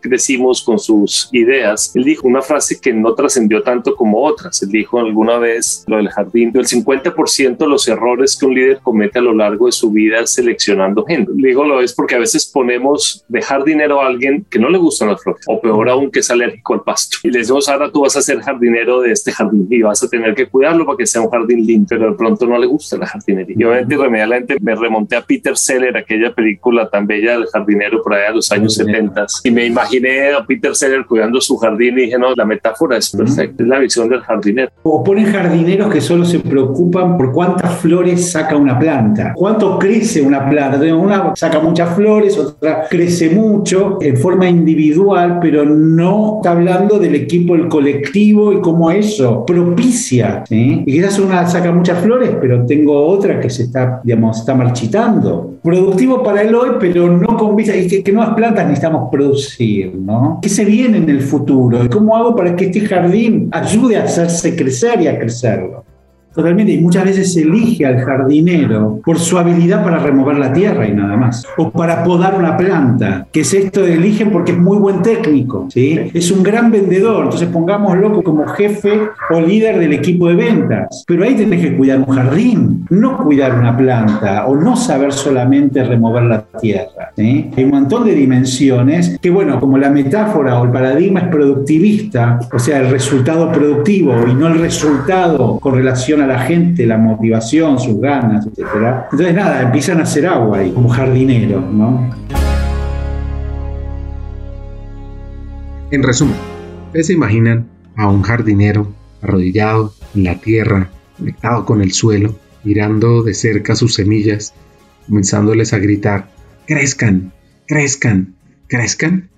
crecimos con sus ideas. Él dijo una frase que no trascendió tanto como otras. Él dijo alguna vez lo del jardín, el 50% de los errores que un líder comete a lo largo de su vida seleccionando gente. Digo lo es porque a veces ponemos dejar dinero a alguien que no le gustan las flores o peor aún que es alérgico al pasto. Y le decimos, ahora tú vas a ser jardinero de este jardín y vas a tener que cuidarlo para que sea un jardín limpio, pero de pronto no le gusta la jardinería. Y obviamente irremediablemente me remonté a Peter Seller, aquella película tan bella del jardinero por allá de los años 70 y me imaginé a Peter Seller cuidando su jardín y dije, no, la metáfora es perfecta, es la visión del jardinero. O ponen jardineros que solo se preocupan por cuántas flores saca una planta, cuánto crece una planta. Una saca muchas flores, otra crece mucho en forma individual, pero no está hablando del equipo, el colectivo y cómo eso propicia. Y quizás una saca muchas flores, pero tengo otra que se está, digamos, está marchitando. Productivo para el hoy, pero no con vista. ¿Y qué, nuevas plantas necesitamos producir? ¿No? ¿Qué se viene en el futuro? ¿Y cómo hago para que este jardín ayude a hacerse crecer y a crecerlo? Totalmente, y muchas veces se elige al jardinero por su habilidad para remover la tierra y nada más, o para podar una planta, que es esto de eligen porque es muy buen técnico, ¿sí? es un gran vendedor, entonces pongámoslo como jefe o líder del equipo de ventas, pero ahí tenés que cuidar un jardín, no cuidar una planta o no saber solamente remover la tierra. ¿sí? Hay un montón de dimensiones que, bueno, como la metáfora o el paradigma es productivista, o sea, el resultado productivo y no el resultado con relación a la gente, la motivación, sus ganas, etc. Entonces nada, empiezan a hacer agua ahí, como jardinero, ¿no? En resumen, ustedes se imaginan a un jardinero arrodillado en la tierra, conectado con el suelo, mirando de cerca sus semillas, comenzándoles a gritar, crezcan, crezcan, crezcan.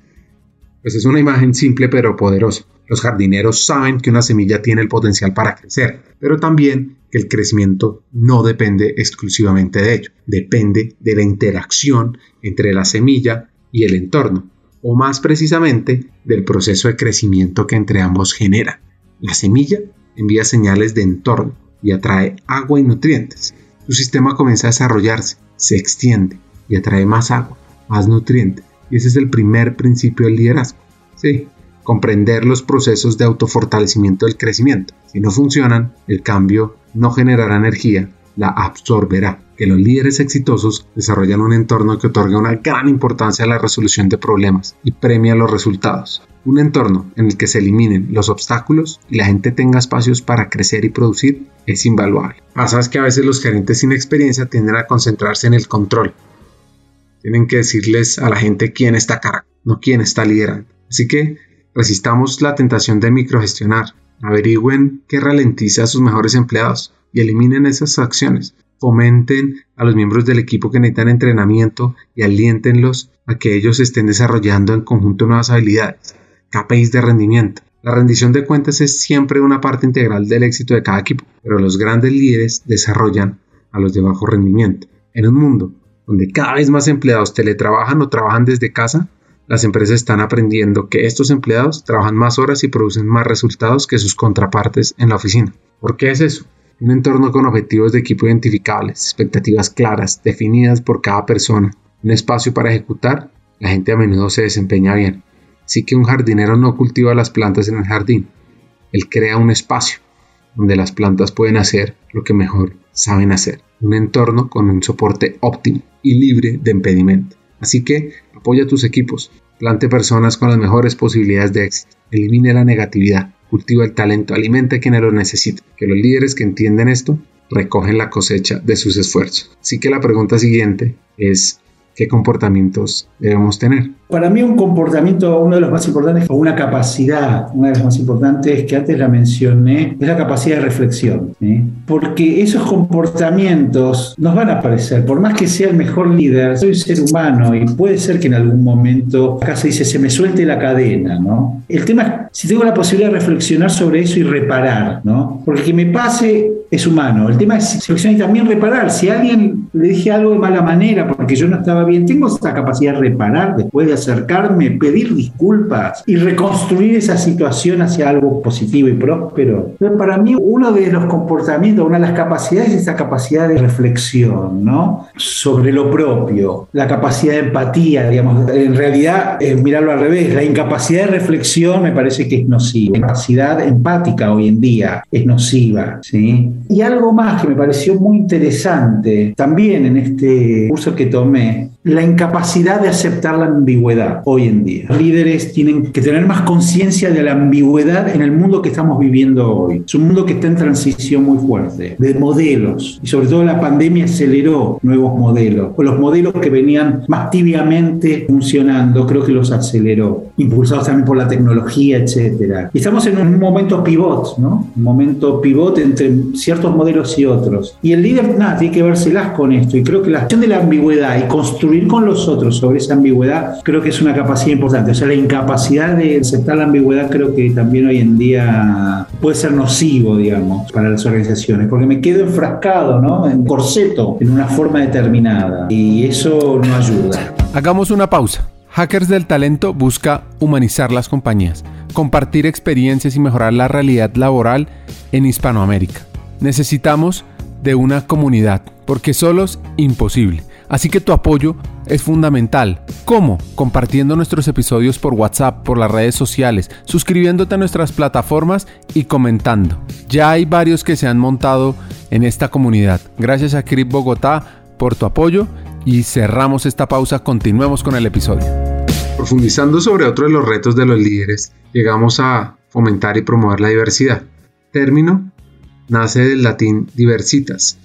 Pues es una imagen simple pero poderosa. Los jardineros saben que una semilla tiene el potencial para crecer, pero también que el crecimiento no depende exclusivamente de ello, depende de la interacción entre la semilla y el entorno, o más precisamente del proceso de crecimiento que entre ambos genera. La semilla envía señales de entorno y atrae agua y nutrientes. Su sistema comienza a desarrollarse, se extiende y atrae más agua, más nutrientes. Y ese es el primer principio del liderazgo. Sí, comprender los procesos de autofortalecimiento del crecimiento. Si no funcionan, el cambio no generará energía, la absorberá. Que los líderes exitosos desarrollan un entorno que otorga una gran importancia a la resolución de problemas y premia los resultados. Un entorno en el que se eliminen los obstáculos y la gente tenga espacios para crecer y producir es invaluable. Pasa que a veces los gerentes sin experiencia tienden a concentrarse en el control. Tienen que decirles a la gente quién está a no quién está liderando. Así que Resistamos la tentación de microgestionar. Averigüen qué ralentiza a sus mejores empleados y eliminen esas acciones. Fomenten a los miembros del equipo que necesitan entrenamiento y aliéntenlos a que ellos estén desarrollando en conjunto nuevas habilidades. KPIs de rendimiento. La rendición de cuentas es siempre una parte integral del éxito de cada equipo, pero los grandes líderes desarrollan a los de bajo rendimiento. En un mundo donde cada vez más empleados teletrabajan o trabajan desde casa, las empresas están aprendiendo que estos empleados trabajan más horas y producen más resultados que sus contrapartes en la oficina. ¿Por qué es eso? Un entorno con objetivos de equipo identificables, expectativas claras, definidas por cada persona, un espacio para ejecutar, la gente a menudo se desempeña bien. Así que un jardinero no cultiva las plantas en el jardín, él crea un espacio donde las plantas pueden hacer lo que mejor saben hacer, un entorno con un soporte óptimo y libre de impedimento. Así que apoya a tus equipos, plante personas con las mejores posibilidades de éxito, elimine la negatividad, cultiva el talento, alimenta a quienes lo necesiten. Que los líderes que entienden esto recogen la cosecha de sus esfuerzos. Así que la pregunta siguiente es, ¿qué comportamientos debemos tener? Para mí un comportamiento, uno de los más importantes, o una capacidad, una de las más importantes que antes la mencioné, es la capacidad de reflexión. Porque esos comportamientos nos van a aparecer, por más que sea el mejor líder, soy ser humano y puede ser que en algún momento, acá se dice, se me suelte la cadena, ¿no? El tema es si tengo la posibilidad de reflexionar sobre eso y reparar, ¿no? Porque que me pase es humano. El tema es reflexionar y también reparar. Si a alguien le dije algo de mala manera porque yo no estaba bien, tengo esa capacidad de reparar después de acercarme, pedir disculpas y reconstruir esa situación hacia algo positivo y próspero. Pero para mí uno de los comportamientos, una de las capacidades es esa capacidad de reflexión, ¿no? Sobre lo propio, la capacidad de empatía, digamos. En realidad, eh, mirarlo al revés, la incapacidad de reflexión me parece que es nociva. La capacidad empática hoy en día es nociva, ¿sí? Y algo más que me pareció muy interesante también en este curso que tomé, la incapacidad de aceptar la ambigüedad hoy en día. Líderes tienen que tener más conciencia de la ambigüedad en el mundo que estamos viviendo hoy. Es un mundo que está en transición muy fuerte, de modelos. Y sobre todo la pandemia aceleró nuevos modelos. O los modelos que venían más tibiamente funcionando, creo que los aceleró, impulsados también por la tecnología, etc. Y estamos en un momento pivot, ¿no? Un momento pivot entre ciertos modelos y otros. Y el líder, nada, tiene que vérselas con esto. Y creo que la acción de la ambigüedad y construir con los otros sobre esa ambigüedad creo que es una capacidad importante. O sea, la incapacidad de aceptar la ambigüedad creo que también hoy en día puede ser nocivo, digamos, para las organizaciones, porque me quedo enfrascado, ¿no? En corseto, en una forma determinada. Y eso no ayuda. Hagamos una pausa. Hackers del Talento busca humanizar las compañías, compartir experiencias y mejorar la realidad laboral en Hispanoamérica. Necesitamos de una comunidad, porque solos imposible. Así que tu apoyo es fundamental. ¿Cómo? Compartiendo nuestros episodios por WhatsApp, por las redes sociales, suscribiéndote a nuestras plataformas y comentando. Ya hay varios que se han montado en esta comunidad. Gracias a Crip Bogotá por tu apoyo y cerramos esta pausa. Continuemos con el episodio. Profundizando sobre otro de los retos de los líderes, llegamos a fomentar y promover la diversidad. Término nace del latín diversitas,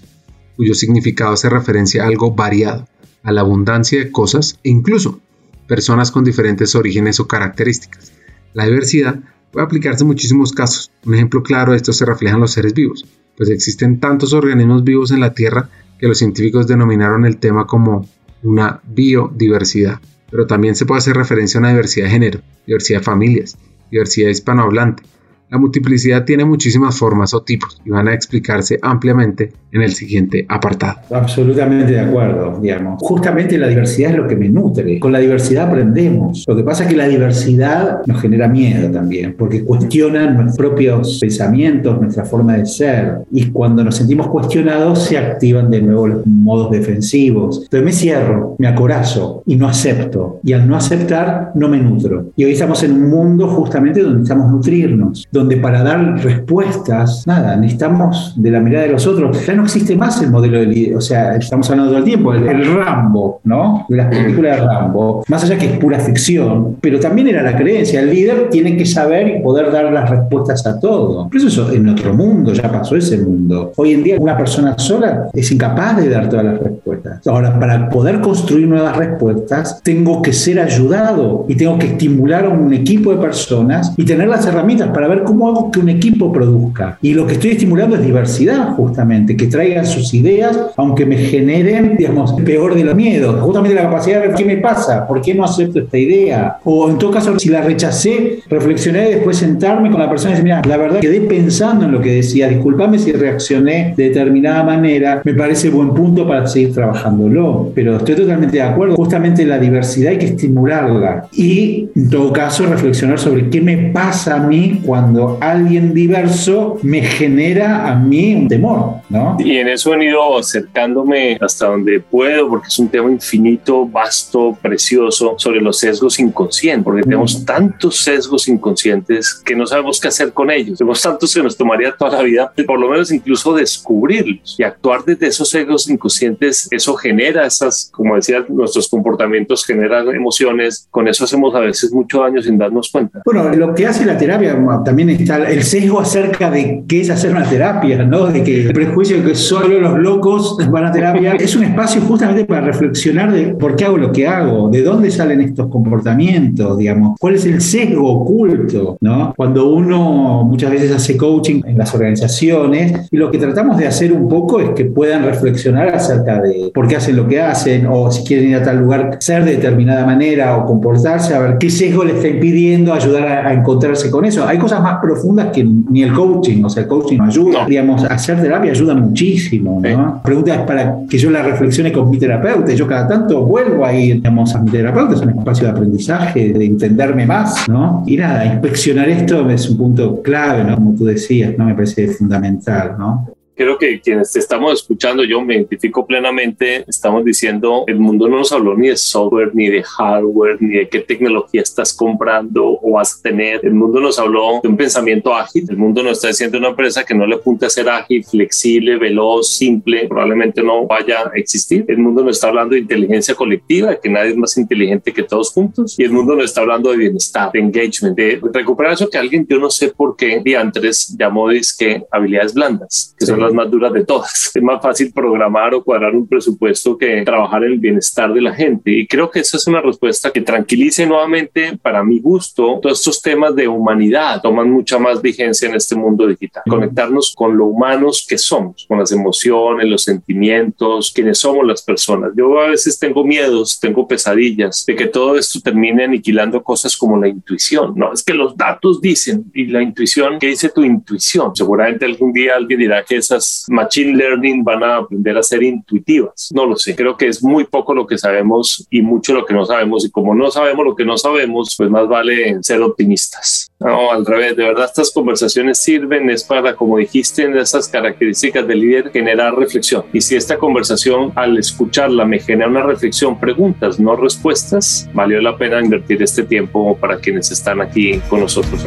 cuyo significado hace referencia a algo variado, a la abundancia de cosas e incluso personas con diferentes orígenes o características. La diversidad puede aplicarse en muchísimos casos. Un ejemplo claro de esto se refleja en los seres vivos, pues existen tantos organismos vivos en la Tierra que los científicos denominaron el tema como una biodiversidad. Pero también se puede hacer referencia a una diversidad de género, diversidad de familias, diversidad hispanohablante, la multiplicidad tiene muchísimas formas o tipos y van a explicarse ampliamente en el siguiente apartado. Absolutamente de acuerdo, digamos. Justamente la diversidad es lo que me nutre. Con la diversidad aprendemos. Lo que pasa es que la diversidad nos genera miedo también, porque cuestiona nuestros propios pensamientos, nuestra forma de ser. Y cuando nos sentimos cuestionados, se activan de nuevo los modos defensivos. Entonces me cierro, me acorazo y no acepto. Y al no aceptar, no me nutro. Y hoy estamos en un mundo justamente donde necesitamos nutrirnos, donde para dar respuestas, nada, necesitamos de la mirada de los otros. Ya no existe más el modelo de líder, o sea, estamos hablando todo el tiempo, el, Rambo, ¿no? Las películas de Rambo, más allá que es pura ficción, pero también era la creencia, el líder tiene que saber y poder dar las respuestas a todo. Pero eso en otro mundo, ya pasó ese mundo. Hoy en día una persona sola es incapaz de dar todas las respuestas. Ahora, para poder construir nuevas respuestas, tengo que ser ayudado y tengo que estimular a un equipo de personas y tener las herramientas para ver cómo hago que un equipo produzca. Y lo que estoy estimulando es diversidad, justamente, que traigan sus ideas, aunque me generen, digamos, peor de los miedos. Justamente la capacidad de ver qué me pasa, por qué no acepto esta idea. O en todo caso, si la rechacé, reflexioné y después sentarme con la persona y decir, mira, la verdad quedé pensando en lo que decía, discúlpame si reaccioné de determinada manera, me parece buen punto para seguir trabajándolo. Pero estoy totalmente de acuerdo, justamente la diversidad hay que estimularla. Y en todo caso, reflexionar sobre qué me pasa a mí cuando cuando alguien diverso me genera a mí un temor, ¿no? Y en eso he venido acercándome hasta donde puedo, porque es un tema infinito, vasto, precioso, sobre los sesgos inconscientes, porque tenemos tantos sesgos inconscientes que no sabemos qué hacer con ellos. Tenemos tantos que nos tomaría toda la vida, por lo menos incluso descubrirlos y actuar desde esos sesgos inconscientes. Eso genera esas, como decía, nuestros comportamientos generan emociones. Con eso hacemos a veces mucho daño sin darnos cuenta. Bueno, lo que hace la terapia también está el sesgo acerca de qué es hacer una terapia, ¿no? De que el prejuicio de que solo los locos van a terapia es un espacio justamente para reflexionar de por qué hago lo que hago, de dónde salen estos comportamientos, digamos, cuál es el sesgo oculto, ¿no? Cuando uno muchas veces hace coaching en las organizaciones y lo que tratamos de hacer un poco es que puedan reflexionar acerca de por qué hacen lo que hacen o si quieren ir a tal lugar, ser de determinada manera o comportarse, a ver qué sesgo les está impidiendo ayudar a, encontrarse con eso. Hay cosas más profundas que ni el coaching, o sea, el coaching no ayuda. Digamos, hacer terapia ayuda muchísimo, ¿no? La pregunta es para que yo la reflexione con mi terapeuta. Yo cada tanto vuelvo a ir, digamos, a mi terapeuta, es un espacio de aprendizaje, de entenderme más, ¿no? Y nada, inspeccionar esto es un punto clave, ¿no? Como tú decías, ¿no? Me parece fundamental, ¿no? Creo que quienes estamos escuchando, yo me identifico plenamente, estamos diciendo, el mundo no nos habló ni de software, ni de hardware, ni de qué tecnología estás comprando o vas a tener. El mundo nos habló de un pensamiento ágil. El mundo nos está diciendo una empresa que no le apunte a ser ágil, flexible, veloz, simple, probablemente no vaya a existir. El mundo nos está hablando de inteligencia colectiva, de que nadie es más inteligente que todos juntos. Y el mundo nos está hablando de bienestar, de engagement, de recuperar eso que alguien, yo no sé por qué, Diantres llamó que habilidades blandas, que son las más duras de todas. Es más fácil programar o cuadrar un presupuesto que trabajar en el bienestar de la gente. Y creo que esa es una respuesta que tranquilice nuevamente, para mi gusto, todos estos temas de humanidad toman mucha más vigencia en este mundo digital. Conectarnos con lo humanos que somos, con las emociones, los sentimientos, quienes somos las personas. Yo a veces tengo miedos, tengo pesadillas de que todo esto termine aniquilando cosas como la intuición. No, es que los datos dicen y la intuición, ¿qué dice tu intuición? Seguramente algún día alguien dirá que esas machine learning van a aprender a ser intuitivas. No lo sé. Creo que es muy poco lo que sabemos y mucho lo que no sabemos. Y como no sabemos lo que no sabemos, pues más vale ser optimistas. No, al revés. De verdad, estas conversaciones sirven es para, como dijiste, en esas características del líder, generar reflexión. Y si esta conversación, al escucharla, me genera una reflexión, preguntas, no respuestas, valió la pena invertir este tiempo para quienes están aquí con nosotros.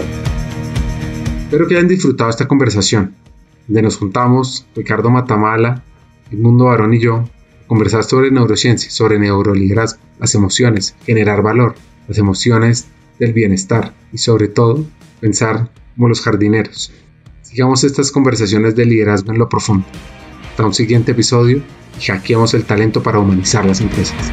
Espero que hayan disfrutado esta conversación donde nos juntamos, Ricardo Matamala, el mundo varón y yo, a conversar sobre neurociencia, sobre neuroliderazgo, las emociones, generar valor, las emociones del bienestar y sobre todo pensar como los jardineros. Sigamos estas conversaciones de liderazgo en lo profundo. Hasta un siguiente episodio y hackeamos el talento para humanizar las empresas.